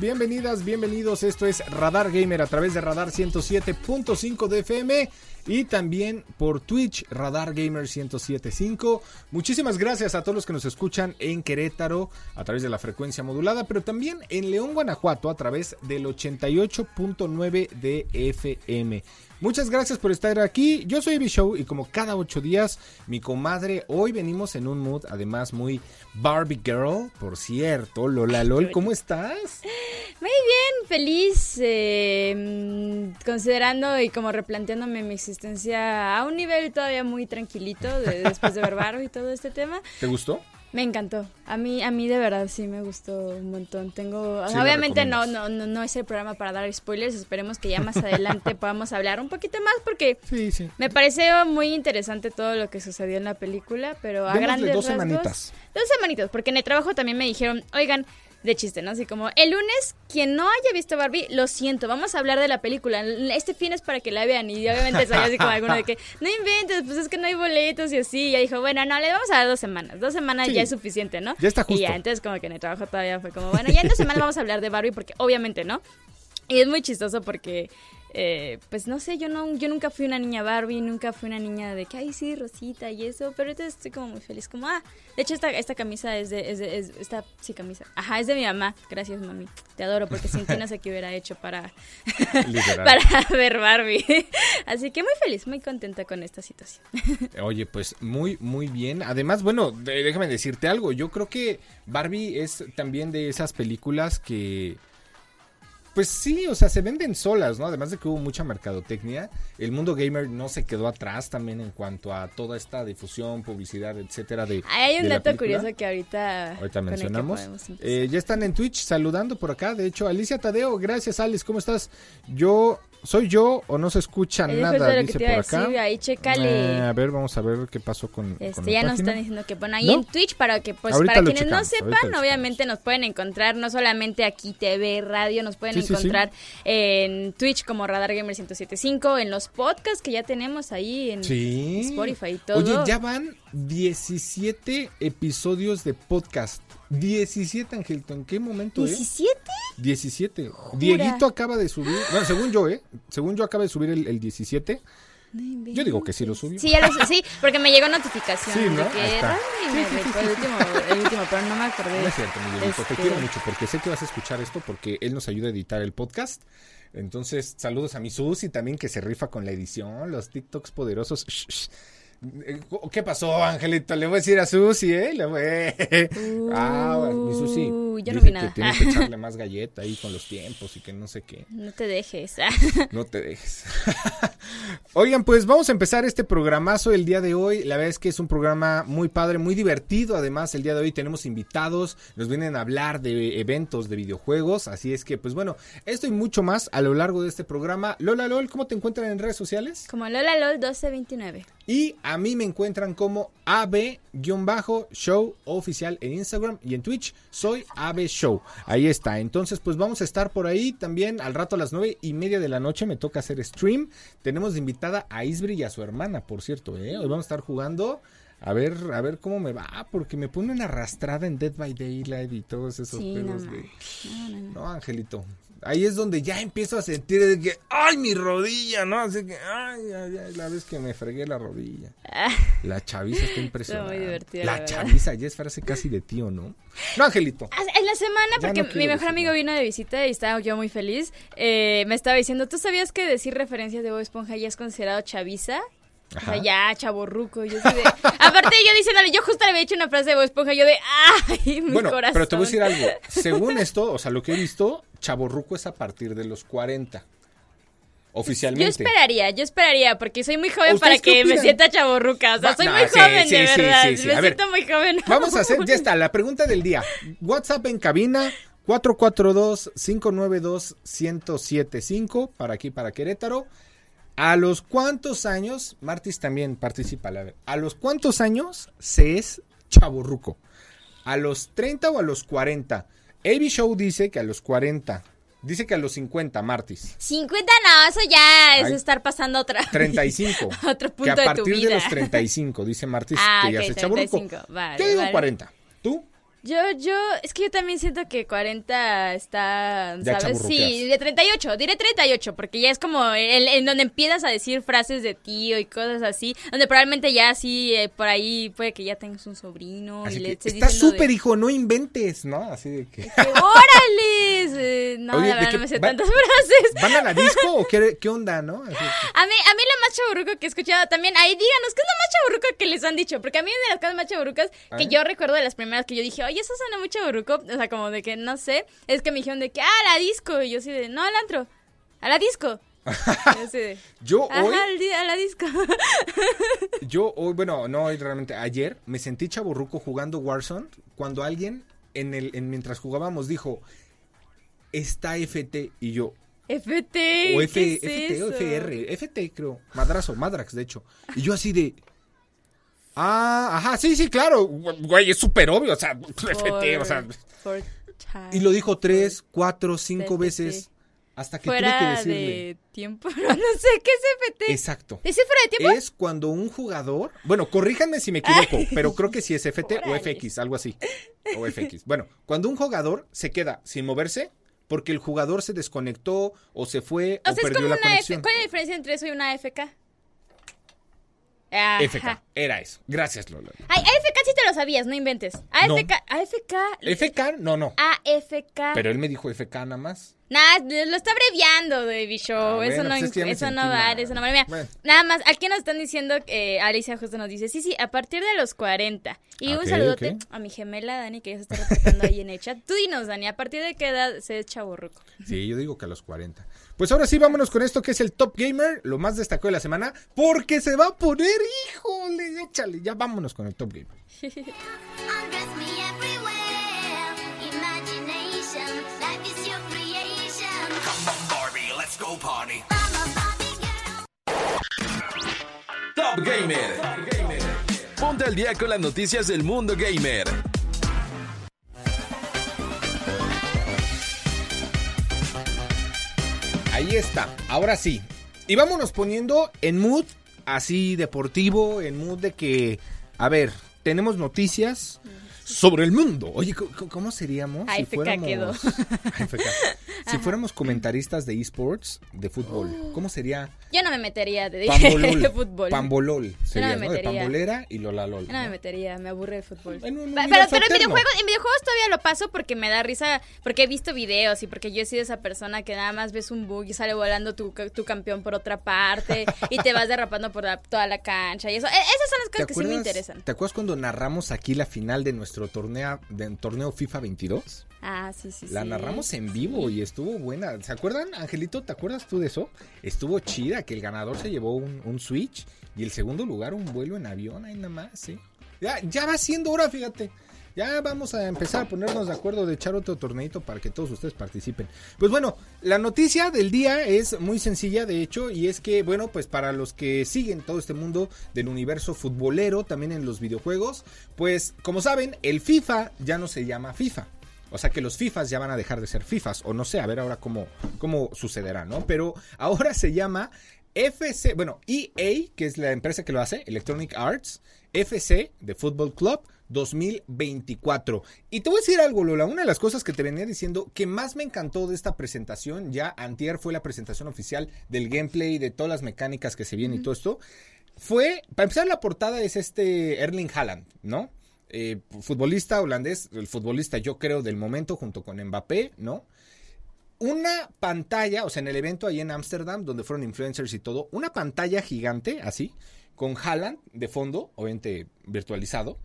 Bienvenidas, bienvenidos. Esto es Radar Gamer a través de Radar 107.5 de FM y también por Twitch Radar Gamer 107.5. Muchísimas gracias a todos los que nos escuchan en Querétaro a través de la frecuencia modulada, pero también en León, Guanajuato a través del 88.9 de FM. Muchas gracias por estar aquí. Yo soy Show y como cada ocho días, mi comadre, hoy venimos en un mood además muy Barbie Girl, por cierto. Lola LOL, ¿cómo estás? Muy bien, feliz, eh, considerando y como replanteándome mi existencia a un nivel todavía muy tranquilito de- después de ver Barbie y todo este tema. ¿Te gustó? Me encantó. A mí, a mí de verdad sí me gustó un montón. Tengo, Sí, obviamente no, no, no, no es el programa para dar spoilers. Esperemos que ya más adelante podamos hablar un poquito más porque Sí, sí. me pareció muy interesante todo lo que sucedió en la película, pero a Démosle grandes dos rasgos- semanitas. Dos semanitas, porque en el trabajo también me dijeron, oigan, de chiste, ¿no? Así como, el lunes, quien no haya visto Barbie, lo siento, vamos a hablar de la película. Este fin es para que la vean. Y obviamente salió así como alguno de que, no inventes, pues es que no hay boletos y así. Y ya dijo, bueno, no, le vamos a dar dos semanas. Dos semanas Sí. ya es suficiente, ¿no? Ya está Y ya, justo. entonces como que en el trabajo todavía fue como, bueno, ya en dos semanas vamos a hablar de Barbie, porque obviamente, ¿no? Y es muy chistoso porque, eh, pues no sé, yo no, yo nunca fui una niña Barbie, nunca fui una niña de que, ay, sí, Rosita y eso, pero entonces estoy como muy feliz, como, ah, de hecho esta, esta camisa es de, es de- es- esta, sí, camisa, ajá, es de mi mamá, gracias mami, te adoro, porque sin ti no sé qué hubiera hecho para, para ver Barbie. Así que muy feliz, muy contenta con esta situación. Oye, pues muy, muy bien. Además, bueno, déjame decirte algo. Yo creo que Barbie es también de esas películas que... Pues sí, o sea, se venden solas, ¿no? Además de que hubo mucha mercadotecnia, el mundo gamer no se quedó atrás también en cuanto a toda esta difusión, publicidad, etcétera. De, Hay un de dato curioso que ahorita, Ahorita mencionamos. Eh, ya están en Twitch saludando por acá. De hecho, Alicia Tadeo, gracias Alice, ¿cómo estás? Yo, ¿soy yo o no se escucha Es nada? lo que Dice te iba por a acá. decir, ahí chécale. Eh, a ver, vamos a ver qué pasó con, con Este, la ya nos están diciendo que bueno, ahí ¿No? en Twitch para que pues Ahorita para lo quienes no checamos, sepan, lo obviamente nos pueden encontrar no solamente aquí TV, radio, nos pueden Sí, sí, sí. encontrar en Twitch como Radar Gamer 1075, en los podcasts que ya tenemos ahí en. Spotify y todo. Oye, ya van 17 episodios de podcast. 17, Angelito. ¿En qué momento, eh? 17? 17. Dieguito acaba de subir. Bueno, según yo, ¿eh? Según yo acaba de subir el, el 17. Yo digo que sí lo subió. Sí, ya lo sí, porque me llegó notificación Sí, ¿no? está. Radar Gamer, el último, el último, pero no me acordé. No es cierto, mi Dieguito, Te Este- quiero mucho porque sé que vas a escuchar esto porque él nos ayuda a editar el podcast. Entonces, saludos a mi Susi también que se rifa con la edición, los TikToks poderosos. Shh, shh. Eh, ¿Qué pasó, Angelito? Le voy a decir a Susi, ¿eh? Le voy... ah, mi Susi. Uh, yo no vi nada. que tienes que echarle más galleta ahí con los tiempos y que no sé qué. No te dejes. No te dejes. Oigan, pues vamos a empezar este programazo el día de hoy. La verdad es que es un programa muy padre, muy divertido. Además, el día de hoy tenemos invitados, nos vienen a hablar de eventos de videojuegos. Así es que, pues bueno, esto y mucho más a lo largo de este programa. Lola Lol, ¿cómo te encuentran en redes sociales? Como Lola LOL 1229. Y a mí me encuentran como AB-show oficial en Instagram y en Twitch. Soy AB Show. Ahí está. Entonces, pues vamos a estar por ahí también al rato a las nueve y media de la noche. Me toca hacer stream. Tenemos de invitada a Isbri y a su hermana, por cierto. ¿eh? Hoy vamos a estar jugando A ver, a ver cómo me va, porque me ponen arrastrada en Dead by Daylight y todos esos Sí, no, no. de... No, Angelito. Ahí es donde ya empiezo a sentir de que, ay, mi rodilla, ¿no? Así que, ay, ay, ay, la vez que me fregué la rodilla. La chaviza está impresionante. divertida, La la chaviza ya es frase casi de tío, ¿no? No, Angelito. Ah, En la semana, porque no mi mejor amigo vino de visita y estaba yo muy feliz, eh, me estaba diciendo, ¿tú sabías que decir referencias de Bob Esponja ya es considerado chaviza? O Ajá. sea, ya, chaborruco. Yo así de... Aparte, yo diciéndole, yo justo le había hecho una frase de Bob Esponja, yo de, ¡ay, mi Bueno, corazón! pero te voy a decir algo. Según esto, o sea, lo que he visto, chaborruco es a partir de los 40. Oficialmente. Yo esperaría, yo esperaría, porque soy muy joven ¿Ustedes para que me sienta chaborruca. O sea, Va- soy no, muy sí, joven, sí, de sí, verdad. Me A ver, siento muy joven. Vamos a hacer, ya está, la pregunta del día. WhatsApp en cabina 442-592-1075 para aquí, para Querétaro. ¿A los cuántos años, Martis también participa, a ver, ¿a los cuántos años se es chaborruco? ¿A los 30 o a los 40? AB Show dice que a los 40. Dice que a los 50, Martis. 50 no, eso ya es Ay. estar pasando otra. 35. Otro que punto a de tu partir de vida. los 35, dice Martis, Ah, que ya ok, se chaborruco. 35, vale, Yo digo vale. 40. ¿Tú? Yo, yo, es que yo también siento que 40 está, Ya ¿sabes? Sí, de 38, diré 38, porque ya es como el, en donde empiezas a decir frases de tío y cosas así, donde probablemente ya sí, eh, por ahí puede que ya tengas un sobrino Así y le que, está súper, de, hijo, no inventes, ¿no? Así de que... que, ¡Órale! Eh, no, Oye, la ¿de verdad no me sé va- tantas frases. ¿Van a la disco o qué, qué onda, no? Así A mí, a mí lo más chaburruco que he escuchado también, ahí díganos, ¿qué es lo más chaburruco que les han dicho? Porque a mí de las cosas más chaburrucas que yo recuerdo de las primeras que yo dije, oye, eso suena muy chaburruco, o sea, como de que, no sé, es que me dijeron de que, ah, la disco, y yo así de, no, al antro, a la disco. Y yo de, Yo Ajá, hoy, a la disco. yo hoy, bueno, no hoy realmente, ayer me sentí chaborruco jugando Warzone cuando alguien en el, en, mientras jugábamos dijo, está FT y yo, FT, o ¿qué F, es FT o? FR, FT creo, Madrazo, Madrax de hecho. Y yo así de, ah, ajá, sí, sí, claro, güey, es súper obvio, o sea, FT, o sea, y lo dijo tres, cuatro, cinco FT. veces hasta que tuve que Fuera decirle. de tiempo, no, no sé, ¿qué es FT? Exacto. ¿Es fuera de tiempo? Es cuando un jugador, bueno, corríjanme si me equivoco, pero creo que sí es FT o. FX, algo así. O FX. Bueno, cuando un jugador se queda sin moverse porque el jugador se desconectó o se fue o, O sea, es perdió como la una F. conexión. ¿Cuál es la diferencia entre eso y una AFK? Ajá. FK, era eso. Gracias, Lola. Ay, AFK sí te lo sabías, no inventes. AFK, AFK, FK, no, no. AFK. Pero él me dijo FK nada más. Nah, lo está abreviando, Baby Show. Ah, eso bueno, no, pues es que eso no vale, eso no vale. Mira, Bueno. nada más, aquí nos están diciendo, eh, Alicia justo nos dice, sí, sí, a partir de los 40. Y un saludote a mi gemela Dani, que ya se está reportando ahí en el chat. Tú dinos, Dani, ¿a partir de qué edad se es chaborruco? Sí, yo digo que a los 40. Pues ahora sí, vámonos con esto que es el Top Gamer, lo más destacado de la semana, porque se va a poner, híjole, échale, ya vámonos con el Top Gamer. Undress me everywhere. Imagination, life is your creation. Come on, Barbie, let's go party. I'm a Barbie girl. Top Gamer. Ponte al día con las noticias del mundo gamer. Ahí está, ahora sí. Y vámonos poniendo en mood así deportivo, en mood de que, a ver, tenemos noticias sobre el mundo. Oye, ¿cómo- ¿cómo seríamos si fuéramos si fuéramos comentaristas de esports de fútbol? ¿Cómo sería Yo no me metería de, Pambolol? de fútbol. Pambolol sería, me ¿no? De metería. pambolera y Lolalol. Yo no me metería, me aburre el fútbol. En un Pa- pero, pero en videojuegos, en videojuegos todavía lo paso porque me da risa, porque he visto videos y porque yo he sido esa persona que nada más ves un bug y sale volando tu, tu campeón por otra parte y te vas derrapando por la- toda la cancha y eso. E- esas son las ¿Te cosas que sí me interesan. ¿Te acuerdas cuando narramos aquí la final de nuestro torneo, de, torneo FIFA 22? Ah, sí, sí, La sí. narramos en vivo y estuvo buena. ¿Se acuerdan, Angelito? ¿Te acuerdas tú de eso? Estuvo chida, que el ganador se llevó un, un Switch y el segundo lugar un vuelo en avión, ahí nada más, sí. Ya, ya va siendo hora, fíjate. Ya vamos a empezar a ponernos de acuerdo de echar otro torneito para que todos ustedes participen. Pues bueno, la noticia del día es muy sencilla, de hecho, y es que, bueno, pues para los que siguen todo este mundo del universo futbolero, también en los videojuegos, pues como saben, el FIFA ya no se llama FIFA. O sea que los FIFAs ya van a dejar de ser FIFAs, o no sé, a ver ahora cómo, cómo sucederá, ¿no? Pero ahora se llama FC, bueno, EA, que es la empresa que lo hace, Electronic Arts, FC de Fútbol Club 2024. Y te voy a decir algo, Lola, una de las cosas que te venía diciendo que más me encantó de esta presentación, ya antier fue la presentación oficial del gameplay, de todas las mecánicas que se vienen y todo esto, fue, para empezar la portada es este Erling Haaland, ¿no? Eh, futbolista holandés, el futbolista yo creo del momento junto con Mbappé, ¿no? Una pantalla, o sea, en el evento ahí en Ámsterdam, donde fueron influencers y todo, una pantalla gigante, así, con Haaland de fondo, obviamente virtualizado,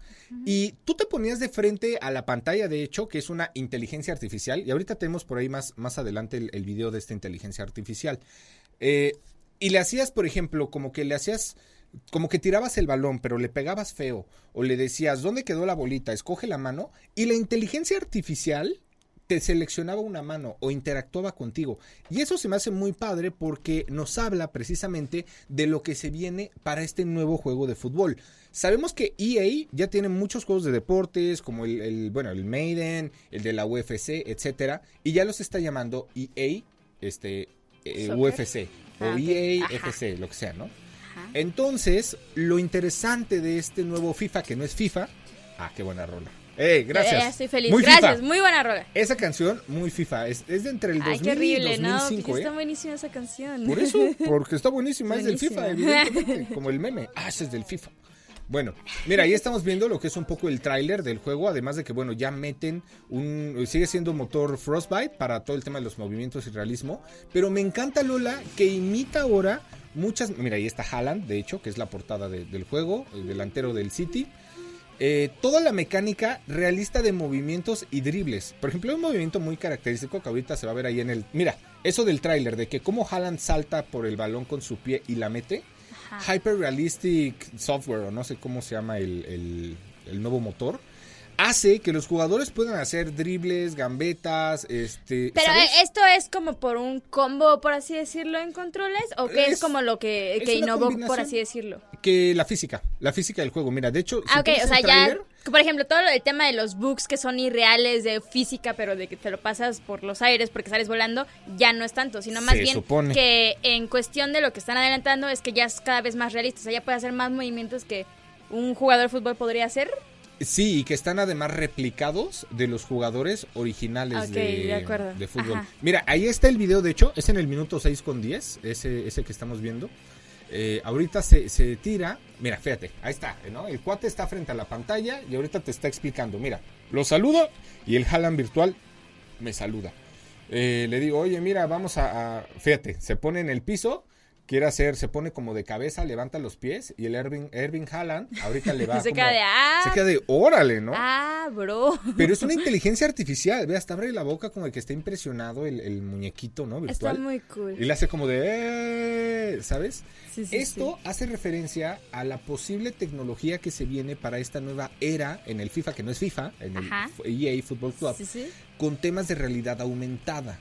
y tú te ponías de frente a la pantalla, de hecho, que es una inteligencia artificial, y ahorita tenemos por ahí más, más adelante el, el video de esta inteligencia artificial. Eh, y le hacías, por ejemplo, como que le hacías, como que tirabas el balón, pero le pegabas feo, o le decías, ¿dónde quedó la bolita? Escoge la mano, y la inteligencia artificial te seleccionaba una mano o interactuaba contigo. Y eso se me hace muy padre porque nos habla precisamente de lo que se viene para este nuevo juego de fútbol. Sabemos que EA ya tiene muchos juegos de deportes, como el, el, bueno, el Maiden, el de la UFC, etcétera, y ya los está llamando EA, este, eh. UFC, o Ah. EA Ajá. FC, lo que sea, ¿no? Ajá. Entonces, lo interesante de este nuevo FIFA, que no es FIFA, ah, qué buena rola. ¡Eh, gracias! Ya, ya estoy feliz. Muy Gracias, FIFA. muy buena rola. Esa canción, muy FIFA, es, es de entre el 2000 Ay, qué horrible, y ¿no? 2005, Porque ¿eh? está buenísima esa canción. Por eso, porque está buenísima, es del. FIFA, evidentemente, como el meme. Ah, ese es del FIFA. Bueno, mira, ahí estamos viendo lo que es un poco el tráiler del juego, además de que, bueno, ya meten un... Sigue siendo motor Frostbite para todo el tema de los movimientos y realismo, pero me encanta Lola que imita ahora muchas... Mira, ahí está Haaland, de hecho, que es la portada de- del juego, el delantero del City. Eh, toda la mecánica realista de movimientos y dribles. Por ejemplo, un movimiento muy característico que ahorita se va a ver ahí en el... Mira, eso del tráiler, de que cómo Haaland salta por el balón con su pie y la mete. Ajá. Hyper Realistic Software, o no sé cómo se llama el, el- el nuevo motor, hace que los jugadores puedan hacer dribles, gambetas, este... Pero ¿sabes? eh, esto es como por un combo, por así decirlo, en controles, o que es, Es- como lo que, que innovó, por así decirlo. Que la física, la física del juego. Mira, de hecho... si Ah, ok, o sea, ya, por ejemplo, todo el tema de los bugs que son irreales de física, pero de que te lo pasas por los aires porque sales volando, ya no es tanto, sino más bien supone. que en cuestión de lo que están adelantando es que ya es cada vez más realista, o sea, ya puede hacer más movimientos que un jugador de fútbol podría hacer. Sí, y que están además replicados de los jugadores originales de, de fútbol. Ajá. Mira, ahí está el video, de hecho, es en el minuto 6 con 10, ese, ese que estamos viendo. Eh, ahorita se, se tira, mira, fíjate, ahí está, ¿no? El cuate está frente a la pantalla y ahorita te está explicando, mira, lo saludo y el Haaland virtual me saluda. Eh, le digo, oye, mira, vamos a, a- Fíjate, se pone en el piso, quiere hacer, se pone como de cabeza, levanta los pies y el Erving, Erving Haaland ahorita le va Se como- queda de, ah. Se queda de, órale, ¿no? Ah, bro. Pero es una inteligencia artificial, ve, hasta abre la boca como de que está impresionado el, el muñequito, ¿no? Está Virtual. muy cool. Y le hace como de, "Eh", ¿sabes? Sí, sí, Esto sí. hace referencia a la posible tecnología que se viene para esta nueva era en el FIFA, que no es FIFA, en el. EA Football Club, con temas de realidad aumentada.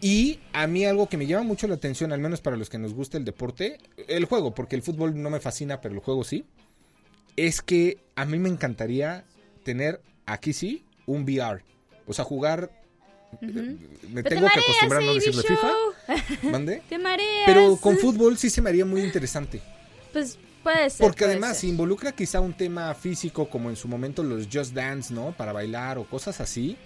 Y a mí algo que me llama mucho la atención, al menos para los que nos gusta el deporte, el juego, porque el fútbol no me fascina, pero el juego sí, es que a mí me encantaría tener aquí sí un VR. O sea, jugar... eh, Me Pero tengo te que acostumbrar a no decirle FIFA. ¿Mande? Te mareas. Pero con fútbol sí se me haría muy interesante. Pues puede ser. Porque puede además ser. involucra quizá un tema físico como en su momento los Just Dance, ¿no? Para bailar o cosas así.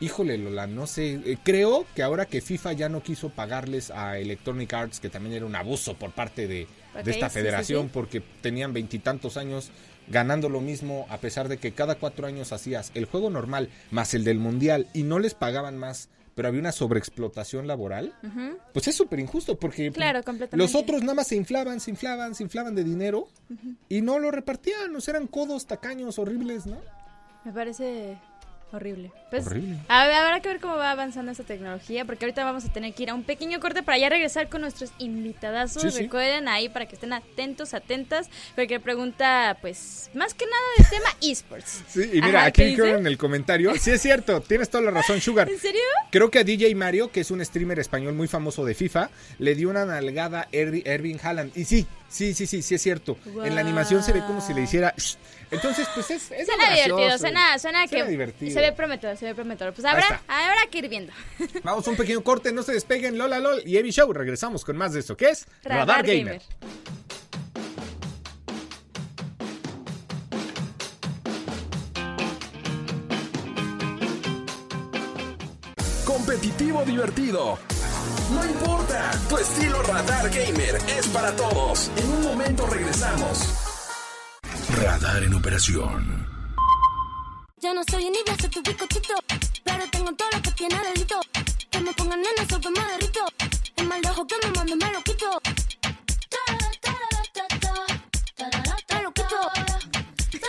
Híjole, Lola, no sé. eh, creo que ahora que FIFA ya no quiso pagarles a Electronic Arts, que también era un abuso por parte de, esta sí, sí, federación, sí. porque tenían veintitantos años ganando lo mismo, a pesar de que cada cuatro años hacías el juego normal más el del mundial y no les pagaban más, pero había una sobreexplotación laboral, pues es súper injusto porque Claro, los otros nada más se inflaban, se inflaban, se inflaban de dinero y no lo repartían, o sea, eran codos, tacaños, horribles, ¿no? Me parece horrible. Pues, Horrible. a ver, habrá que ver cómo va avanzando esta tecnología, porque ahorita vamos a tener que ir a un pequeño corte para ya regresar con nuestros invitadazos. Sí, sí. Recuerden ahí para que estén atentos, atentas, porque pregunta, pues, más que nada del tema esports. Sí, y mira, Ajá, aquí ¿qué creo dice? en el comentario, sí es cierto, tienes toda la razón, Sugar. ¿En serio? Creo que a DJ Mario, que es un streamer español muy famoso de FIFA, le dio una nalgada a Ervi- Erving Haaland. Y sí, Sí, sí, sí, sí es cierto. En la animación se ve como si le hiciera. Entonces, pues es. es suena divertido, suena, suena, suena que. Divertido. Se ve prometedor, se ve prometedor. Pues habrá, habrá que ir viendo. Vamos a un pequeño corte, no se despeguen. Lola LOL y Evi Show. Regresamos con más de eso que es Radar, Gamer. Competitivo divertido no importa, tu estilo Radar Gamer es para todos. En un momento regresamos. Radar en operación. Yo no soy ni de ser tu bizcochito, pero tengo todo lo que tiene delito. Que me pongan nena, sopa me derrito. El mal de ojo que me mando me lo quito. Quito.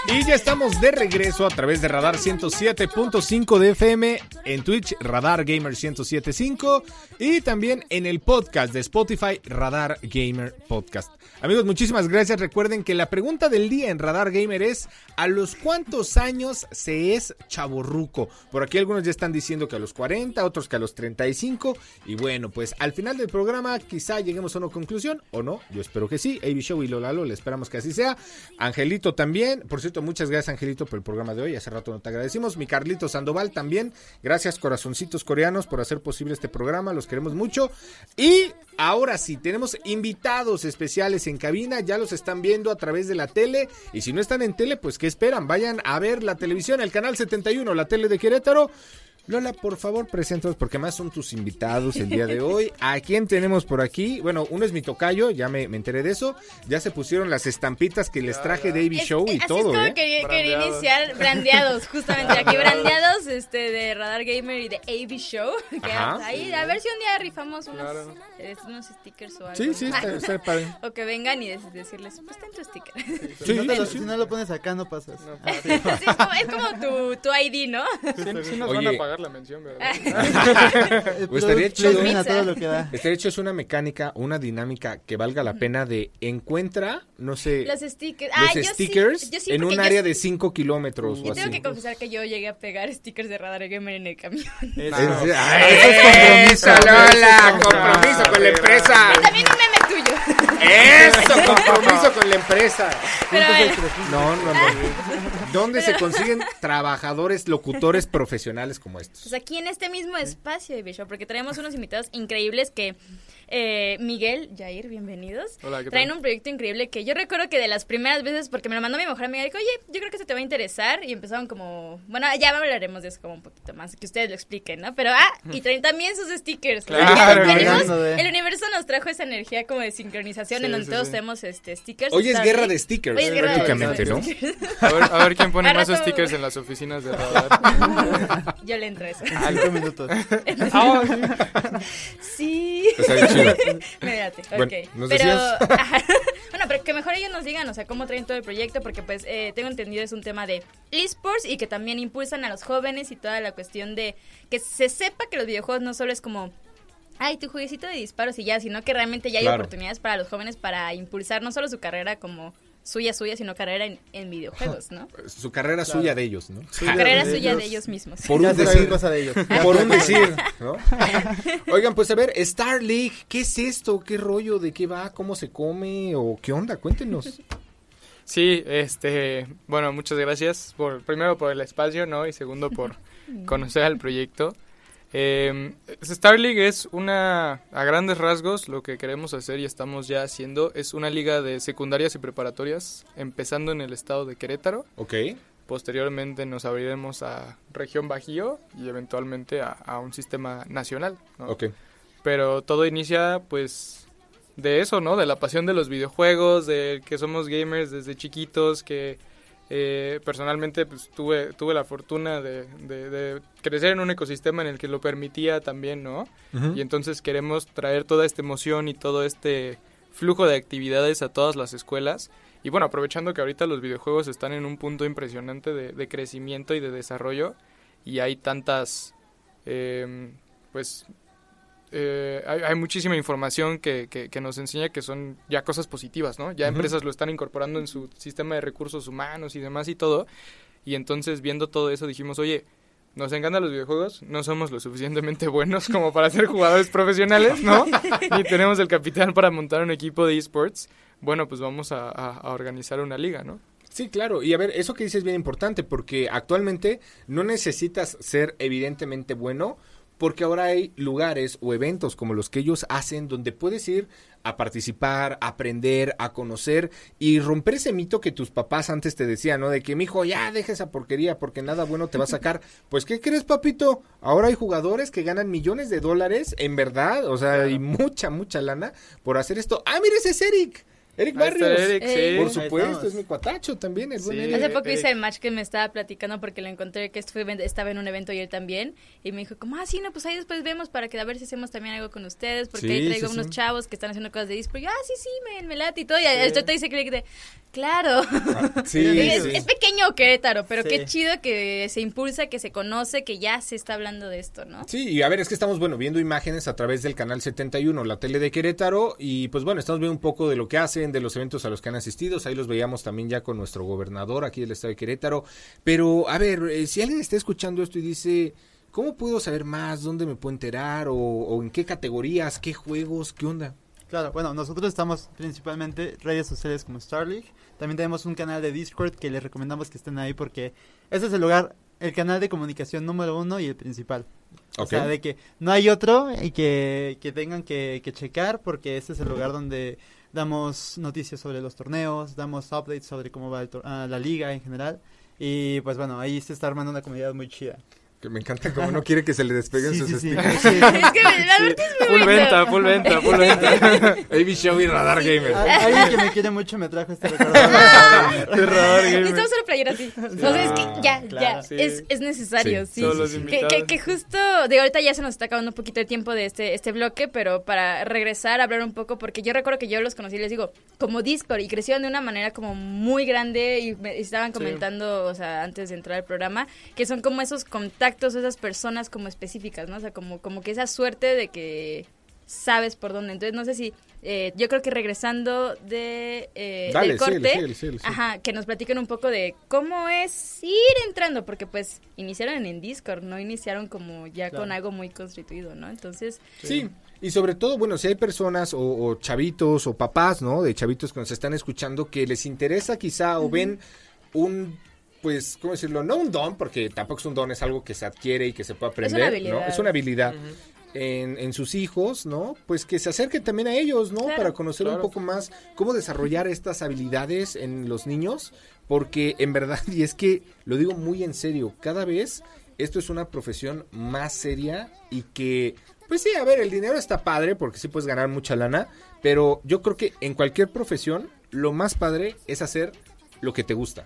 Y ya estamos de regreso a través de Radar 107.5 de FM, en Twitch Radar Gamer 107.5 y también en el podcast de Spotify Radar Gamer Podcast. Amigos, muchísimas gracias. Recuerden que la pregunta del día en Radar Gamer es ¿a los cuántos años se es chaborruco? Por aquí algunos ya están diciendo que a los 40, otros que a los 35 y bueno, pues al final del programa quizá lleguemos a una conclusión o no, yo espero que sí. AB Show y Lola Lola, esperamos que así sea. Angelito también, por cierto, muchas gracias Angelito por el programa de hoy, hace rato no te agradecimos. Mi Carlito Sandoval también, gracias corazoncitos coreanos por hacer posible este programa, los queremos mucho. Y ahora sí, tenemos invitados especiales en cabina, ya los están viendo a través de la tele y si no están en tele, pues ¿qué esperan? Vayan a ver la televisión, el canal 71, la tele de Querétaro. Lola, por favor, preséntalos porque más son tus invitados el día de hoy. ¿A quién tenemos por aquí? Bueno, uno es mi tocayo, ya me, me enteré de eso. Ya se pusieron las estampitas que les traje de Es- Show y así todo, es como ¿eh? quería, quería iniciar brandeados, justamente aquí brandeados este, de Radar Gamer y de AB Show. que Ajá. ahí, a ver si un día rifamos unos, eh, unos stickers o algo. Sí, sí, está, está padre. O que vengan y decirles, pues ten tu sticker. Sí, si, no te lo, sí, sí. si no lo pones acá, no pasas. Sí, es como, es como tu, tu ID, ¿no? Sí, sí nos Oye. van a pagar la mención, ¿verdad? Pues estaría chido. Plus Vina, Pizza. todo lo que da. Este hecho es una mecánica, una dinámica que valga la pena de encuentra, no sé, Los stickers. los Ah, yo sí- stickers yo sí, en un yo área sí- de 5 kilómetros o Yo así. tengo que confesar que yo llegué a pegar stickers de Radar Gamer en el camión. Es- Eso. ¡Ay, Eso es compromiso. Lola! Es ¡Compromiso con la empresa! También un meme tuyo. ¡Eso! ¡Compromiso con la empresa! No, no, no. ¿Dónde se consiguen trabajadores, locutores profesionales como estos? Pues aquí en este mismo espacio de Bishop, porque traemos unos invitados increíbles que eh, Miguel, Jair, bienvenidos. Hola, ¿qué Traen tal? un proyecto increíble que yo recuerdo que de las primeras veces, porque me lo mandó mi mejor amiga, dijo, oye, yo creo que se te va a interesar. Y empezaron como, bueno, ya hablaremos de eso como un poquito más, que ustedes lo expliquen, ¿no? Pero, ah, y traen también sus stickers. Claro, Venimos- de- el universo nos trajo esa energía como de sincronización en donde sí, todos sí. tenemos este stickers. Hoy es guerra de stickers, Hoy es guerra de prácticamente, ¿no? A ver, a ver quién pone más rato- stickers en las oficinas de radar. Yo le entro a eso. Cinco minutos. Sí. Bien chido. Médate, Bueno, ok. ¿nos pero, ajá. bueno, pero que mejor ellos nos digan, o sea, cómo traen todo el proyecto, porque pues eh, tengo entendido es un tema de esports y que también impulsan a los jóvenes y toda la cuestión de que se sepa que los videojuegos no solo es como... Ay, tu jueguecito de disparos y ya, sino que realmente ya hay Claro. oportunidades para los jóvenes para impulsar no solo su carrera como suya, suya, sino carrera en, en videojuegos, ¿no? Su carrera suya de ellos, ¿no? carrera de suya ellos. de ellos mismos. Por un decir. cosa de ellos. Por un decir, ¿no? Oigan, pues a ver, Star League, ¿qué es esto? ¿Qué rollo? ¿De qué va? ¿Cómo se come? ¿O qué onda? Cuéntenos. Sí, este, bueno, muchas gracias por, primero por el espacio, ¿no? Y segundo por conocer al proyecto. Eh, Star League es una, a grandes rasgos, lo que queremos hacer y estamos ya haciendo, es una liga de secundarias y preparatorias, empezando en el estado de Querétaro. Ok. Posteriormente nos abriremos a región Bajío y eventualmente a, a un sistema nacional, ¿no? Ok. Pero todo inicia, pues, de eso, ¿no? De la pasión de los videojuegos, de que somos gamers desde chiquitos, que eh, personalmente, pues, tuve, tuve la fortuna de, de- de crecer en un ecosistema en el que lo permitía también, ¿no? Y entonces queremos traer toda esta emoción y todo este flujo de actividades a todas las escuelas. Y bueno, aprovechando que ahorita los videojuegos están en un punto impresionante de, de crecimiento y de desarrollo, y hay tantas, eh, pues, eh, hay, hay muchísima información que, que- que nos enseña que son ya cosas positivas, ¿no? Ya empresas lo están incorporando en su sistema de recursos humanos y demás y todo. Y entonces viendo todo eso dijimos, oye, nos encantan los videojuegos, no somos lo suficientemente buenos como para ser jugadores profesionales, ¿no? Ni tenemos el capital para montar un equipo de esports. Bueno, pues vamos a, a- a organizar una liga, ¿no? Sí, claro. Y a ver, eso que dices es bien importante porque actualmente no necesitas ser evidentemente bueno porque ahora hay lugares o eventos como los que ellos hacen donde puedes ir a participar, a aprender, a conocer y romper ese mito que tus papás antes te decían, ¿no? De que, mijo, ya deja esa porquería porque nada bueno te va a sacar. pues, ¿qué crees, papito? Ahora hay jugadores que ganan millones de dólares, en verdad, o sea, y mucha, mucha lana por hacer esto. ¡Ah, mira, ese es Eric! Eric Barrios. Eric, sí. Por supuesto, es mi cuatacho también, el buen. Eric. Hace poco Eric. hice el match que me estaba platicando porque lo encontré que estuve, estaba en un evento y él también. Y me dijo, como, ah, sí, no, pues ahí después vemos para que a ver si hacemos también algo con ustedes. Porque Sí, ahí traigo sí, unos sí. chavos que están haciendo cosas de eSport. Y yo, ah, sí, sí, me, me late y todo. Y el te dice clic de, claro. Sí, es, sí. es pequeño Querétaro, pero Sí. qué chido que se impulsa, que se conoce, que ya se está hablando de esto, ¿no? Sí, y a ver, es que estamos, bueno, viendo imágenes a través del canal 71, la tele de Querétaro, y pues bueno, estamos viendo un poco de lo que hacen, de los eventos a los que han asistido, ahí los veíamos también ya con nuestro gobernador aquí del estado de Querétaro, pero a ver, eh, si alguien está escuchando esto y dice, ¿cómo puedo saber más? ¿Dónde me puedo enterar? ¿O, o en qué categorías? ¿Qué juegos? ¿Qué onda? Claro, bueno, nosotros estamos principalmente redes sociales como Star League. También tenemos un canal de Discord que les recomendamos que estén ahí porque ese es el lugar, el canal de comunicación número uno y el principal. O Ok. sea, de que no hay otro y que, que tengan que, que checar porque ese es el lugar donde damos noticias sobre los torneos, damos updates sobre cómo va el tor- ah, la liga en general. Y pues bueno, ahí se está armando una comunidad muy chida. Que me encanta como no quiere que se le despeguen Sí, sus sí, sí, stickers. sí. Es que Alberto es muy Full bueno. venta, full venta, full venta. AB Show y Radar Gamer. Al- Alguien que me quiere mucho me trajo este recuerdo. Radar Gamer. Necesitamos una playera así. O sea, es que ya, ya, claro. Sí. es, es necesario, Sí, Que, que, que justo, de ahorita ya se nos está acabando un poquito el tiempo de este, este bloque, pero para regresar a hablar un poco, porque yo recuerdo que yo los conocí, les digo, como Discord, y crecieron de una manera como muy grande, y me estaban comentando, o sea, antes de entrar al programa, que son como esos contactos, esas personas como específicas, ¿no? O sea, como, como que esa suerte de que sabes por dónde. Entonces, no sé si, eh, yo creo que regresando de, eh, Dale, del corte, síguele, síguele, síguele, síguele. ajá, que nos platiquen un poco de cómo es ir entrando, porque pues iniciaron en Discord, no iniciaron como ya con algo muy constituido, ¿no? Entonces, Sí. Y sobre todo, bueno, si hay personas o, o chavitos o papás, ¿no? De chavitos que nos están escuchando que les interesa quizá o ven un, pues, ¿cómo decirlo? No un don, porque tampoco es un don, es algo que se adquiere y que se puede aprender, ¿no? habilidad. Es una habilidad. En, en sus hijos, ¿no? Pues que se acerquen también a ellos, ¿no? Claro. Para conocer un poco más cómo desarrollar estas habilidades en los niños, porque en verdad, y es que lo digo muy en serio, cada vez esto es una profesión más seria y que, pues sí, a ver, el dinero está padre porque sí puedes ganar mucha lana, pero yo creo que en cualquier profesión lo más padre es hacer lo que te gusta.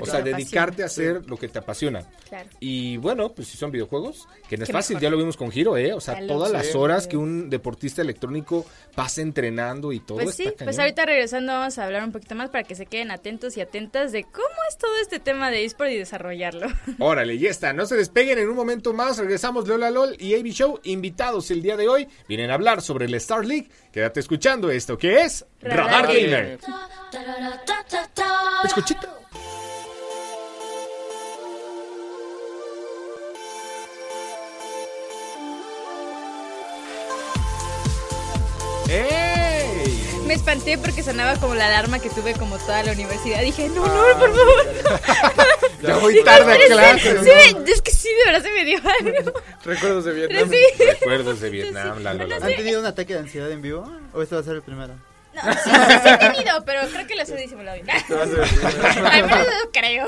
O sea, te dedicarte a hacer lo que te apasiona. Claro. Y bueno, pues si son videojuegos, que no es Qué fácil, mejor. ya lo vimos con Giro, ¿eh? O sea, Ya todas sé. las horas que un deportista electrónico pasa entrenando y todo Pues está sí, pues cañón. ahorita regresando vamos a hablar un poquito más para que se queden atentos y atentas de cómo es todo este tema de eSport y desarrollarlo. Órale, ya está. No se despeguen en un momento más. Regresamos Lola LOL y AB Show. Invitados el día de hoy. Vienen a hablar sobre el Star League. Quédate escuchando esto que es Radar Radar Gamer. Gamer. Escuchito. ¡Ey! Me espanté porque sonaba como la alarma que tuve como toda la universidad. Dije, no, no, por favor. Ya voy tarde a clase. Sí, me- es que sí, de verdad se me dio algo. Recuerdos de Vietnam. Sí. Recuerdos de Vietnam, la Lola. ¿Han tenido un ataque de ansiedad en vivo? ¿O este va a ser el primero? No, sí, sí, sí he tenido, pero creo que los he disimulado bien. Al menos eso creo.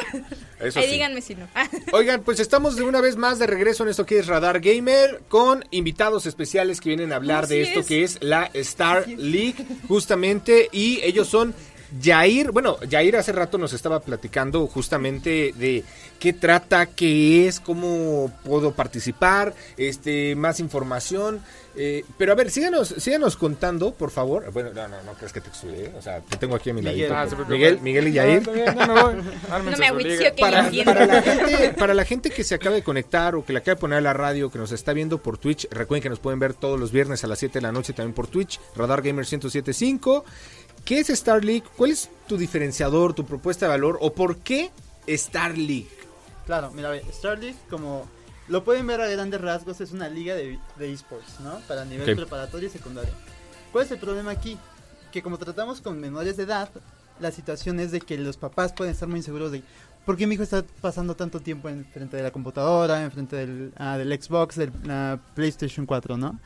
Eso Ahí sí. díganme si no. Oigan, pues estamos de una vez más de regreso en esto que es Radar Gamer con invitados especiales que vienen a hablar de esto es. que es la Star League justamente y ellos son Jair, bueno, Jair hace rato nos estaba platicando justamente de qué trata, qué es, cómo puedo participar, este, más información. eh, pero a ver, síganos, síganos contando, por favor. Bueno, no, no, no crees que te exudé, o sea, te tengo aquí a mi Miguel. ladito. Ah. Miguel, Miguel y No, Jair. está bien, ya me voy. No Ármense me que para, para la gente, para la gente que se acaba de conectar o que la acaba de poner a la radio, que nos está viendo por Twitch, recuerden que nos pueden ver todos los viernes a las 7 de la noche también por Twitch, Radar Gamer 1075. ¿Qué es Star League? ¿Cuál es tu diferenciador, tu propuesta de valor o por qué Star League? Claro, mira, Star League, como lo pueden ver a grandes rasgos, es una liga de, de esports, ¿no? Para nivel preparatorio y secundario. ¿Cuál es el problema aquí? Que como tratamos con menores de edad, la situación es de que los papás pueden estar muy inseguros de ¿por qué mi hijo está pasando tanto tiempo en frente de la computadora, en frente del, ah, del Xbox, del ah, PlayStation 4, ¿no?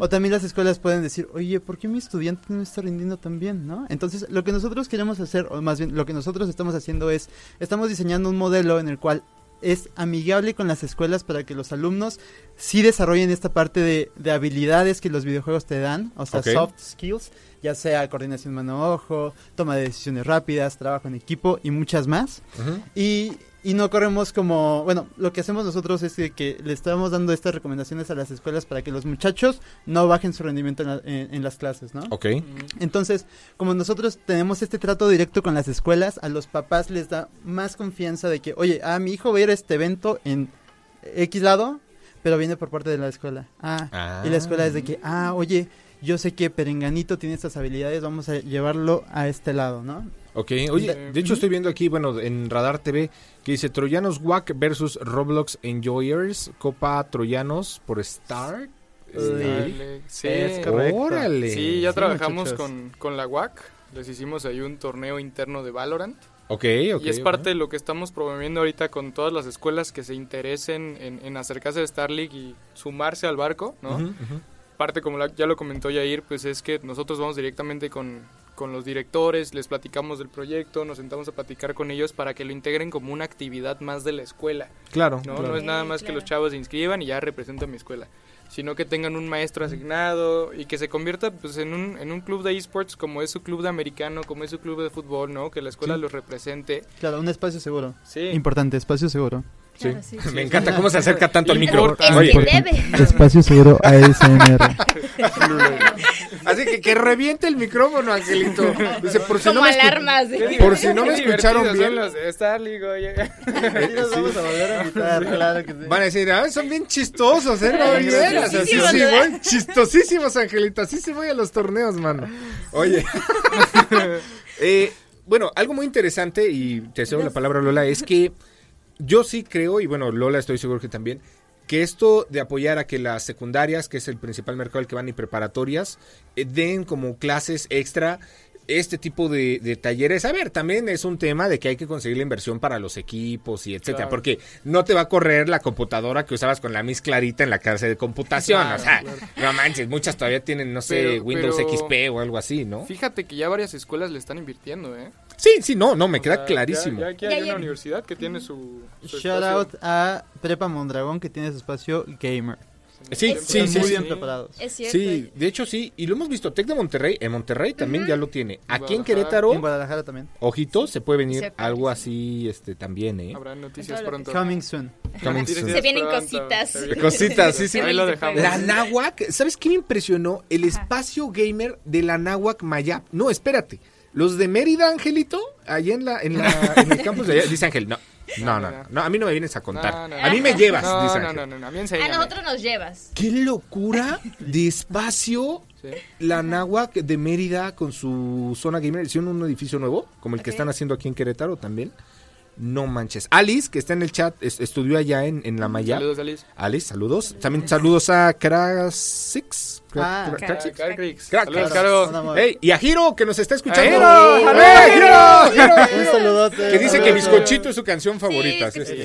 O también las escuelas pueden decir, oye, ¿por qué mi estudiante no está rindiendo tan bien, ¿no? Entonces, lo que nosotros queremos hacer, o más bien lo que nosotros estamos haciendo es, estamos diseñando un modelo en el cual es amigable con las escuelas para que los alumnos sí desarrollen esta parte de, de habilidades que los videojuegos te dan, o sea, soft skills, ya sea coordinación mano-ojo, toma de decisiones rápidas, trabajo en equipo y muchas más. Y, y no corremos como, bueno, lo que hacemos nosotros es que, que le estamos dando estas recomendaciones a las escuelas para que los muchachos no bajen su rendimiento en, la- en- en las clases, ¿no? Ok. Entonces, como nosotros tenemos este trato directo con las escuelas, a los papás les da más confianza de que, oye, a mi hijo va a ir a este evento en X lado, pero viene por parte de la escuela. Ah, Ah. y la escuela es de que, ah, oye, yo sé que Perenganito tiene estas habilidades, vamos a llevarlo a este lado, ¿no? Ok, oye, de hecho estoy viendo aquí, bueno, en Radar TV, que dice Troyanos WAC versus Roblox Enjoyers, Copa Troyanos por Star. Dale, Sí, Es correcto. Órale. Sí, ya Sí, trabajamos con, con la UAC. Les hicimos ahí un torneo interno de Valorant. Ok, ok. y es parte de lo que estamos promoviendo ahorita con todas las escuelas que se interesen en, en acercarse a Star League y sumarse al barco, ¿no? Parte, como la- ya lo comentó Yair, pues es que nosotros vamos directamente con, con los directores, les platicamos del proyecto, nos sentamos a platicar con ellos para que lo integren como una actividad más de la escuela, Claro, ¿no? claro. No es nada más que los chavos se inscriban y ya representan mi escuela, sino que tengan un maestro asignado y que se convierta pues en un, en un club de esports como es su club de americano, como es su club de fútbol, ¿no? Que la escuela Sí. los represente. Claro, un espacio seguro. Sí. Importante, espacio seguro. Sí. Claro, sí. Me encanta cómo se acerca tanto al micro. Es Oye, que debe. Espacio seguro ASMR. así que que reviente el micrófono, Angelito. Dice, por si Como no me escu- alarmas. de- Por si no me escucharon bien. son los de Star League, oye. nos vamos a volver a invitar, claro que sí. Van a decir, ah, son bien chistosos, ¿eh? No, sea, sí, voy, chistosísimos, Angelito. Así sí voy a los torneos, mano. Oye. Eh, bueno, algo muy interesante, y te cedo la palabra, Lola, es que yo sí creo, y bueno, Lola estoy seguro que también, que esto de apoyar a que las secundarias, que es el principal mercado al que van y preparatorias, eh, den como clases extra este tipo de, de talleres. A ver, también es un tema de que hay que conseguir la inversión para los equipos y etcétera, Claro. porque no te va a correr la computadora que usabas con la Miss Clarita en la clase de computación. Claro, o sea, claro. no manches, muchas todavía tienen, no sé, Pero- Windows pero- XP o algo así, ¿no? Fíjate que ya varias escuelas le están invirtiendo, ¿eh? Sí, sí, no, no, me O queda sea, clarísimo. Ya, ya aquí hay ya. una universidad que tiene su, su Shout espacio. out a Prepa Mondragón que tiene su espacio gamer. Sí, Es sí, Están sí, muy sí. bien preparados. Es cierto. Sí, de hecho sí, y lo hemos visto, Tec de Monterrey, en Monterrey también ya lo tiene. Aquí en. Querétaro, En Guadalajara también. ojito, se puede venir Se puede, algo sí. así este también, ¿eh? Habrá noticias pronto. Coming soon. Coming soon. Se vienen cositas. se vienen Cositas, sí, sí. Ahí lo dejamos. La náhuac, ¿sabes qué me impresionó? El espacio gamer de la náhuac Mayap. No, espérate. Los de Mérida, Angelito, allá en la, en la, en el campus de allá, dice Ángel, no, no, no, no, a mí no me vienes a contar. No, no, a mí no. me llevas, No, dice no, Ángel. no, no, no, a mí A nosotros nos llevas. Qué locura de espacio Sí. la náhuac de Mérida con su zona gamer. Hicieron un edificio nuevo, como el que están haciendo aquí en Querétaro también. No manches. Alice, que está en el chat, es- estudió allá en, en la Maya. Saludos, Alice. Alice, saludos. También saludos a Krasix. Ah, Saludos. Caro. Y a Giro, que nos está escuchando. ¡Jiro! ¡Eh, ¡Jalo! Giro! Giro! Un saludote. Que dice que. Bizcochito es su canción favorita. Sí, sí, sí.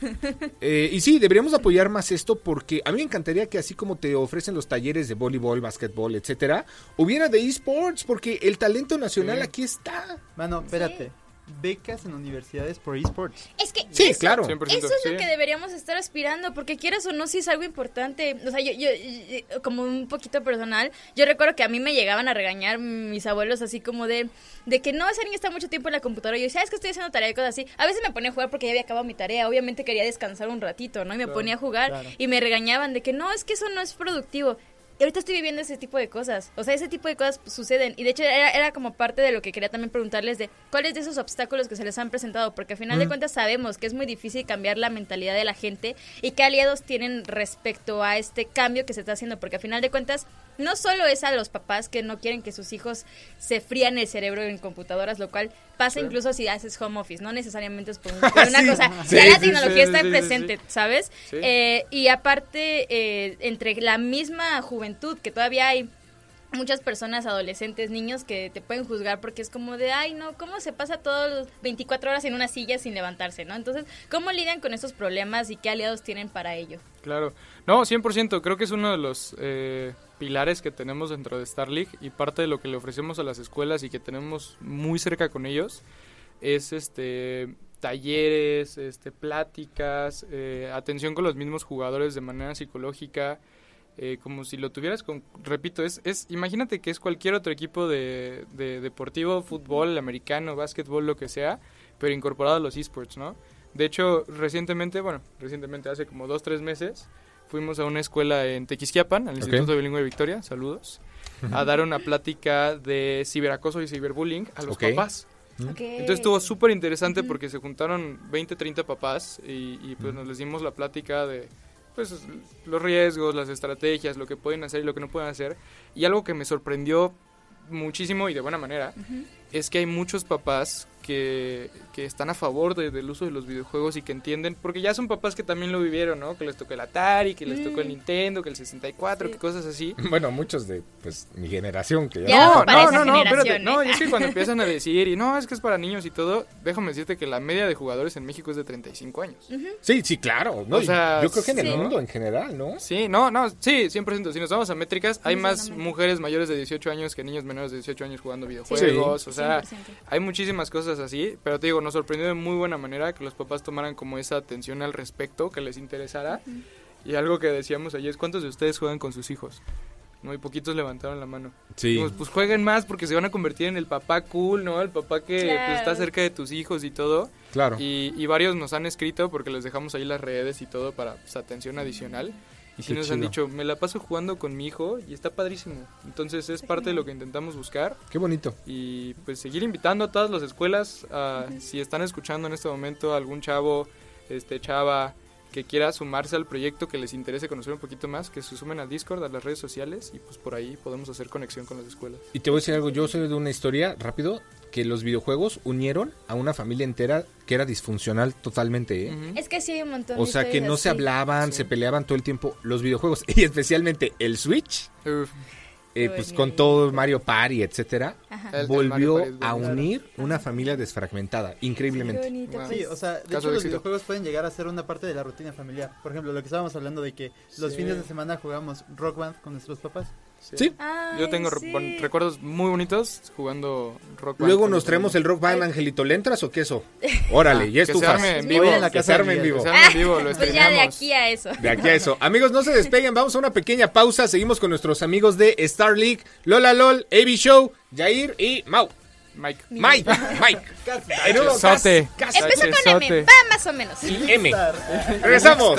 Pepito. Eh, y sí, deberíamos apoyar más esto porque a mí me encantaría que así como te ofrecen los talleres de voleibol, básquetbol, etcétera, hubiera de esports porque el talento nacional Sí. aquí está. Mano, espérate. Becas en universidades por esports. Es que Sí, eso- claro. 100%, Eso es sí. lo que deberíamos estar aspirando, porque quieras o no, sí es algo importante. O sea, yo, yo, yo- como un poquito personal, yo recuerdo que a mí me llegaban a regañar mis abuelos así como de, de que no, esa niña está mucho tiempo en la computadora. Y yo decía, "Ah, es que estoy haciendo tarea y cosas así. A veces me ponía a jugar porque ya había acabado mi tarea. Obviamente quería descansar un ratito, ¿no? Y me ponía a jugar claro. y me regañaban de que no, es que eso no es productivo. Y ahorita estoy viviendo ese tipo de cosas. O sea, ese tipo de cosas suceden. Y de hecho era, era como parte de lo que quería también preguntarles de cuáles de esos obstáculos que se les han presentado. Porque al final de cuentas sabemos que es muy difícil cambiar la mentalidad de la gente y qué aliados tienen respecto a este cambio que se está haciendo. Porque al final de cuentas no solo es a los papás que no quieren que sus hijos se frían el cerebro en computadoras, lo cual pasa incluso si haces home office. No necesariamente es por, un- por una Sí, cosa. sí, ya la tecnología está presente. ¿sabes? Eh, y aparte, eh, entre la misma juventud que todavía hay muchas personas, adolescentes, niños que te pueden juzgar porque es como de, ay, no, ¿cómo se pasa todos los 24 horas en una silla sin levantarse, no? Entonces, ¿cómo lidian con estos problemas y qué aliados tienen para ello? Claro. No, 100%. Creo que es uno de los eh, pilares que tenemos dentro de Star League y parte de lo que le ofrecemos a las escuelas y que tenemos muy cerca con ellos es este talleres, este pláticas, eh, atención con los mismos jugadores de manera psicológica, eh, como si lo tuvieras con, repito, es, es, imagínate que es cualquier otro equipo de, de deportivo, fútbol, americano, básquetbol, lo que sea, pero incorporado a los esports, ¿no? De hecho, recientemente, bueno, recientemente, hace como dos, tres meses, fuimos a una escuela en Tequisquiapan, al Instituto Bilingüe de Victoria, saludos, a dar una plática de ciberacoso y ciberbullying a los Ok. papás. Entonces estuvo súper interesante porque se juntaron 20, 30 papás y, y, pues nos les dimos la plática de pues los riesgos, las estrategias, lo que pueden hacer y lo que no pueden hacer. Y algo que me sorprendió muchísimo y de buena manera es que hay muchos papás que, que están a favor de- del uso de los videojuegos y que entienden, porque ya son papás que también lo vivieron, ¿no? Que les tocó el Atari, que les tocó el Nintendo, que el 64, Sí. que cosas así. Bueno, muchos de pues mi generación que ya, Ya No, no para no, no, espérate. ¿eh? No, es que cuando empiezan a decir, y no, es que es para niños y todo, déjame decirte que la media de jugadores en México es de 35 años. Sí, sí, claro. ¿no? O sea, yo creo que en el sí. mundo en general, ¿no? Sí, no, no, sí, 100%. Si nos vamos a métricas, hay más mujeres mayores de 18 años que niños menores de 18 años jugando videojuegos. O sea, 100%. hay muchísimas cosas así. Pero te digo, nos sorprendió de muy buena manera que los papás tomaran como esa atención al respecto, que les interesara. Y algo que decíamos ayer es: ¿cuántos de ustedes juegan con sus hijos? ¿no? Y poquitos levantaron la mano. Sí. Dijimos, pues jueguen más porque se van a convertir en el papá cool, ¿no? El papá que pues, Claro. está cerca de tus hijos y todo. Claro. Y, y varios nos han escrito porque les dejamos ahí las redes y todo para pues, atención adicional. Y sí Qué nos han dicho, me la paso jugando con mi hijo y está padrísimo. Entonces es parte de lo que intentamos buscar Qué bonito. y pues seguir invitando a todas las escuelas a, si están escuchando en este momento algún chavo, este chava que quiera sumarse al proyecto, que les interese conocer un poquito más, que se sumen al Discord, a las redes sociales y pues por ahí podemos hacer conexión con las escuelas. Y te voy a decir algo, yo soy de una historia rápido que los videojuegos unieron a una familia entera que era disfuncional totalmente, ¿eh? Es que sí hay un montón de O sea, que no se hablaban, Sí. se peleaban todo el tiempo los videojuegos y especialmente el Switch, eh, pues bonito. con todo Mario Party, etcétera, Ajá. Volvió Party a unir una familia desfragmentada, Qué increíblemente. bonito, Wow. pues. Sí, o sea, de Caso hecho de los videojuegos pueden llegar a ser una parte de la rutina familiar. Por ejemplo, lo que estábamos hablando de que los Sí. fines de semana jugamos Rock Band con nuestros papás. Sí. Ay, Yo tengo sí. recuerdos muy bonitos jugando Rock Band Luego nos traemos el Rock Band, Angelito. ¿Le entras o queso? Órale, ya que se estufas. arme en vivo. en la Que se arme en vivo. Que se arme en vivo, lo Pues ya de aquí a eso. De aquí a eso. Amigos, no se despeguen. Vamos a una pequeña pausa. Seguimos con nuestros amigos de Star League, Lola LOL, AB Show, Jair y Mau. Mike. Mike, Mike. Empezó con. M, va más o menos. Y M. Regresamos.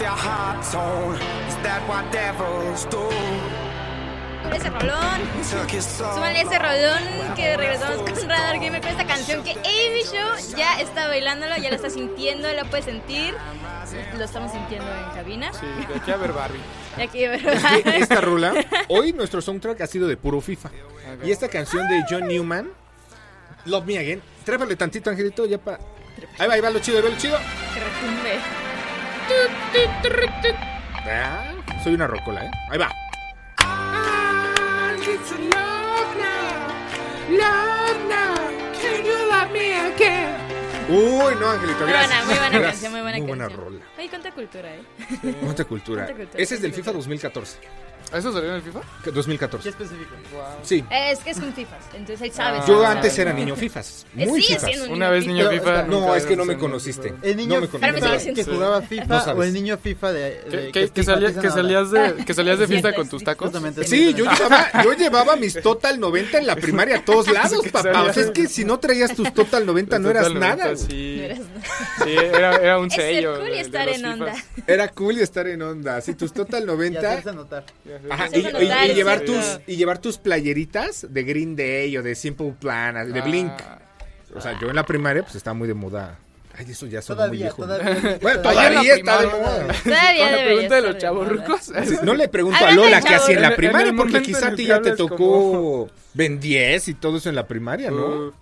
Left your heart torn. Is that what devils do? Ese rolón. Súbale ese rolón que regresamos con Radar Gamer con esta canción que Amy Show ya está bailándolo, ya lo está sintiendo, lo puede sentir. Lo estamos sintiendo en cabina. Sí, de aquí a ver Barbie. Y aquí, Es que esta rula, hoy nuestro soundtrack ha sido de puro FIFA. Y esta canción de John Newman, Love Me Again, trépale tantito, Angelito, ya para. Ahí va, ahí va lo chido, ahí va lo chido. que retumbe. Ah, soy una rocola, ¿eh? Ahí va. Uy, no, Angelito, Muy gracias. buena, muy buena Gracias. canción, muy buena Muy buena canción. rola. Ay, cuánta cultura, ¿eh? Cuánta cultura. Cuánta cultura, Ese es del FIFA cultura. 2014. ¿Eso salió en el FIFA? Que- 2014. ¿Qué específico? Sí. Es que es un FIFAs, entonces él sabe. Ah, Yo antes era niño FIFAs. Eh, Muy sigue FIFAs. Una vez niño Pero, FIFA. No, es que no me conociste. FIFA. El niño No me FIFA que jugaba FIFA o el niño FIFA de... de- Que, que salía- que salías de, que salías de Es fiesta con tus tacos. Sí, yo llevaba, yo llevaba mis Total 90 en la primaria a todos lados, papá. O sea, es que si no traías tus Total 90 no eras Total 90, nada. Sí, sí era, era un sello. cool y de- de estar en onda. Era cool estar en onda. Si tus Total Y 90 hacerse notar. Ajá, y, llevar tus y llevar tus playeritas de Green Day o de Simple Plan, de Blink. Ah, O sea, yo en la primaria pues estaba muy de moda. Ay, eso ya son muy viejo. todavía. Bueno, Todavía está de moda. Todavía Con la pregunta de los de chavos moda. rucos. Sí, No le pregunto a Lola qué hacía en la primaria, porque quizá a ti ya te tocó Ben 10 y todo eso en la primaria, ¿no? Uh,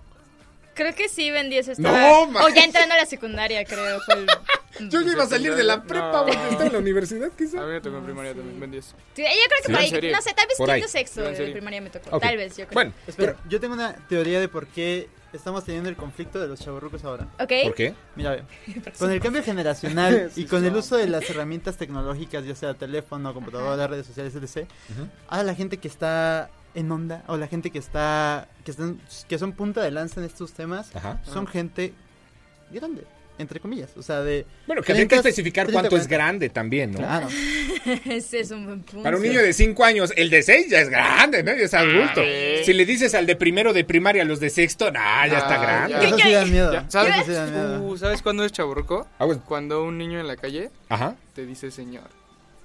Creo que sí, Ben 10 estaba. No, o ya entrando a la secundaria, creo. El... Yo ya iba a salir de la prepa, No. porque estaba en la universidad, quizá. a mí me tocó en primaria también, Ben 10. Sí, yo creo que Sí, por ahí, no sé, tal vez Por ahí. quinto sexto En de serio. primaria me tocó. Ok. Tal vez, yo creo. Bueno, Espera, yo tengo una teoría de por qué estamos teniendo el conflicto de los chavorrucos ahora. ¿Ok? ¿por qué? Mira, ve. Con el cambio generacional y con el uso de las herramientas tecnológicas, ya sea teléfono, computadora, redes sociales, etc. Ahora la gente que está en onda o la gente que está que están que son punta de lanza en estos temas Ajá. son gente grande, entre comillas, o sea, de Bueno, que hay que 30, especificar 30, cuánto es 40. grande también, ¿no? Claro. Ese es un buen punto. Para un niño de 5 años, el de 6 ya es grande, ¿no? Ya es adulto. sí. Si le dices al de primero de primaria, los de sexto, nah, ya está Ah, grande. ya. Eso sí da miedo. Ya, ¿sabes? Sí da miedo. Uh, ¿Sabes cuándo es chaburruco? Ah, bueno. Cuando un niño en la calle Ajá. te dice señor.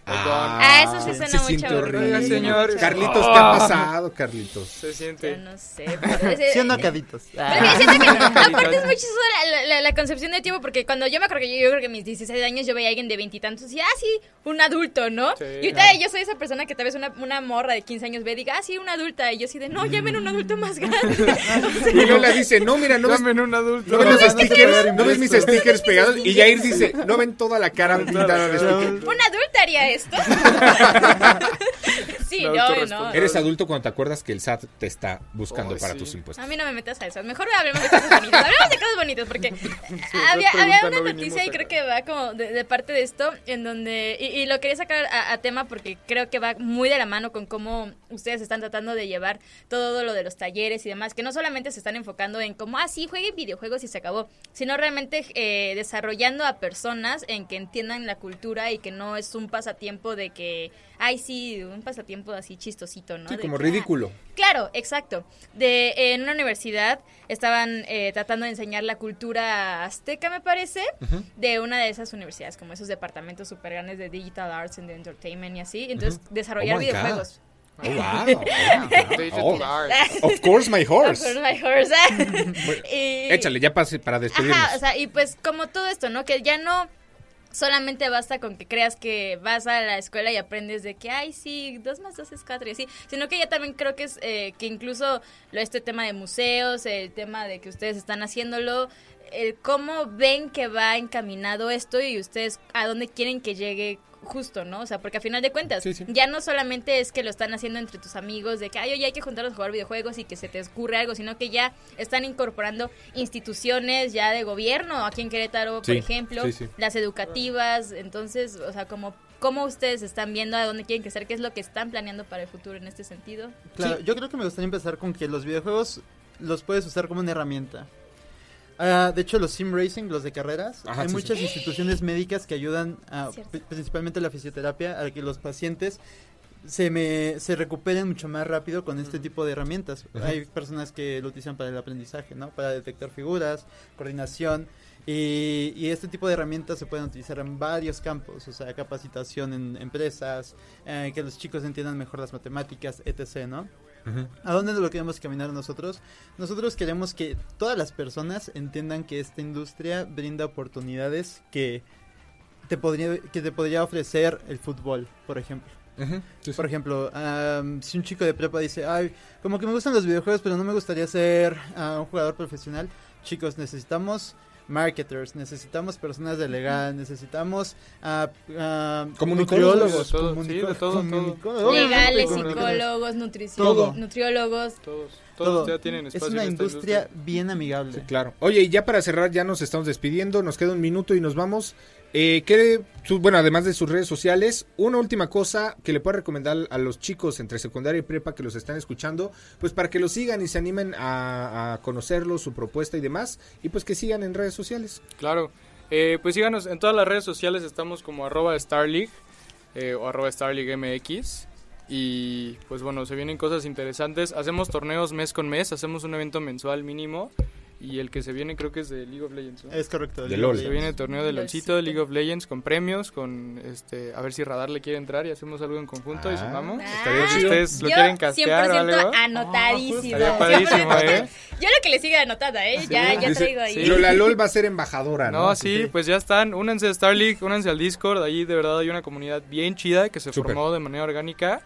Ah, eso sí se suena muy siente chavorruco. horrible. Señor. Carlitos, ¿qué ha pasado, Carlitos? Se Yo siente. no sé, Sí o no, caditos. Siento que aparte es muy chistoso la, la- la concepción de tiempo porque cuando yo me acuerdo que yo, yo creo que a mis 16 años yo veía a alguien de veintitantos y, ah, sí, un adulto, ¿no? Sí. y ahorita yo soy esa persona que tal vez una, una morra de 15 años ve y diga, ah, sí, una adulta. Y yo así de, no, llamen un adulto más grande. Y Lola dice, no, mira, no ves, Dame un adulto. ¿no ves no, stickers? no, ¿No ves mis stickers pegados? Y Jair dice, ¿no ven toda la cara pintada de stickers? ¿Una adulta haría esto? sí, La no. Eres adulto cuando te acuerdas que el SAT te está buscando Oh, para sí. tus impuestos. A mí no me metas a eso. Mejor hablemos de cosas bonitas. Hablemos de cosas bonitas porque había, una no noticia y creo que va como de, de parte de esto en donde y, y lo quería sacar a, a tema porque creo que va muy de la mano con cómo ustedes están tratando de llevar todo lo de los talleres y demás que no solamente se están enfocando en como ah sí jueguen videojuegos y se acabó sino realmente eh, desarrollando a personas en que entiendan la cultura y que no es un pasatiempo de que ay sí un pasatiempo así chistosito no Sí, De como que, ah, ridículo. Claro, exacto. De, en una universidad estaban eh, tratando de enseñar la cultura azteca, me parece, de una de esas universidades, como esos departamentos super grandes de Digital Arts and Entertainment y así. Entonces, desarrollar Oh videojuegos. Oh, wow. Digital Oh. arts. Of course, my Of horse. course, my horse. Y- Échale, ya pase para despedirnos. Ajá, o sea, y pues como todo esto, ¿no? Que ya no solamente basta con que creas que vas a la escuela y aprendes de que, ay, sí, dos más dos es cuatro y así, sino que ya también creo que es eh, que incluso lo, este tema de museos, el tema de que ustedes están haciéndolo, el cómo ven que va encaminado esto y ustedes a dónde quieren que llegue justo, ¿no? O sea, porque a final de cuentas, Sí, sí. ya no solamente es que lo están haciendo entre tus amigos, de que, ay, oye, hay que juntarnos a jugar videojuegos y que se te ocurre algo, sino que ya están incorporando instituciones ya de gobierno, aquí en Querétaro, por Sí, ejemplo, sí, sí. las educativas, entonces, o sea, como cómo ustedes están viendo a dónde quieren crecer, qué es lo que están planeando para el futuro en este sentido. Claro, yo creo que me gustaría empezar con que los videojuegos los puedes usar como una herramienta. Ah, de hecho, los sim racing, los de carreras, Ajá, hay sí, muchas instituciones médicas que ayudan, a, principalmente la fisioterapia, a que los pacientes se, me, se recuperen mucho más rápido con este tipo de herramientas. Hay personas que lo utilizan para el aprendizaje, ¿no? Para detectar figuras, coordinación. Y, y este tipo de herramientas se pueden utilizar en varios campos, o sea, capacitación en empresas, eh, que los chicos entiendan mejor las matemáticas, etc., ¿no? ¿A dónde lo queremos caminar nosotros? Nosotros queremos que todas las personas entiendan que esta industria brinda oportunidades que te podría, que te podría ofrecer el fútbol, por ejemplo. Ujú, sí, sí. Por ejemplo, si un chico de prepa dice, ay, como que me gustan los videojuegos, pero no me gustaría ser ah, un jugador profesional, chicos, necesitamos marketers, necesitamos personas de legal, necesitamos ah, ah, Comunicólogos, de todo, comunicólogos, Legales, psicólogos, Todo. nutriólogos. Todos, todo. todos ya tienen Es espacio una en esta industria bien amigable. Sí, claro. Oye, y ya para cerrar, ya nos estamos despidiendo. Nos queda un minuto y nos vamos. Eh, ¿qué- su- bueno, además de sus redes sociales, una última cosa que le pueda recomendar a los chicos entre secundaria y prepa que los están escuchando, pues para que los sigan y se animen a, a conocerlos, su propuesta y demás, y pues que sigan en redes sociales. Claro. Eh, pues síganos en todas las redes sociales, estamos como arroba eh, o arroba MX. Y pues bueno, se vienen cosas interesantes. Hacemos torneos mes con mes, hacemos un evento mensual mínimo. Y el que se viene creo que es de League of Legends. ¿no? Es correcto. De LOL. Se viene el torneo de Lolcito. De League of Legends con premios, con este, a ver si Radar le quiere entrar y hacemos algo en conjunto y Ah. sumamos. Estaría Ah, chido. ¿Ustedes lo yo quieren castear o 100% algo? anotadísimo. Estaría padrísimo, 100% ¿eh? Yo lo que le sigue anotada, ¿eh? Ya, ya traigo ahí. sí. Lola LOL va a ser embajadora, ¿no? No, sí, pues ya están. Únanse a Star League, únanse al Discord. Ahí de verdad hay una comunidad bien chida que se formó de manera orgánica.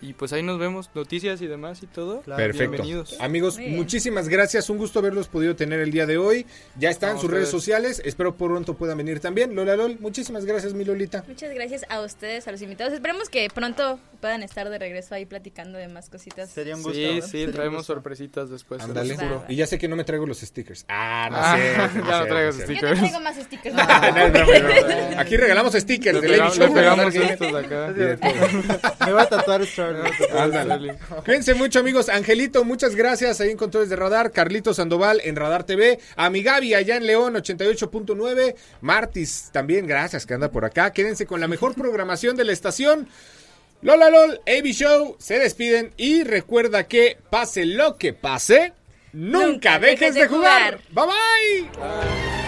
Y pues ahí nos vemos, noticias y demás y todo. Claro. Perfecto. Bienvenidos. Amigos, muchísimas gracias. Un gusto haberlos podido tener el día de hoy. Ya están sus redes sociales. Espero pronto puedan venir también. Lola LOL, muchísimas gracias, mi Lolita. Muchas gracias a ustedes, a los invitados. Esperemos que pronto puedan estar de regreso ahí platicando de más cositas. Sería un gusto. Sí, sí, traemos gusto. sorpresitas después. se Ándale. los juro. Va. Y ya sé que no me traigo los stickers. Ah, no Ah, sé. ya no traigas Yo stickers. te traigo más stickers. Ah, no. Aquí regalamos stickers Lady pegamos, pegamos. Me voy a tatuar Ándale. Dale. Cuídense mucho, amigos. Angelito, muchas gracias ahí en Controles de Radar. Carlito Sandoval en Radar TV. A mi Gaby allá en León 88.9. Martis también, gracias que anda por acá. Quédense con la mejor programación de la estación. Lola LOL, AB Show, se despiden y recuerda que pase lo que pase, nunca, Nunca dejes, dejes de de jugar. jugar. Bye bye.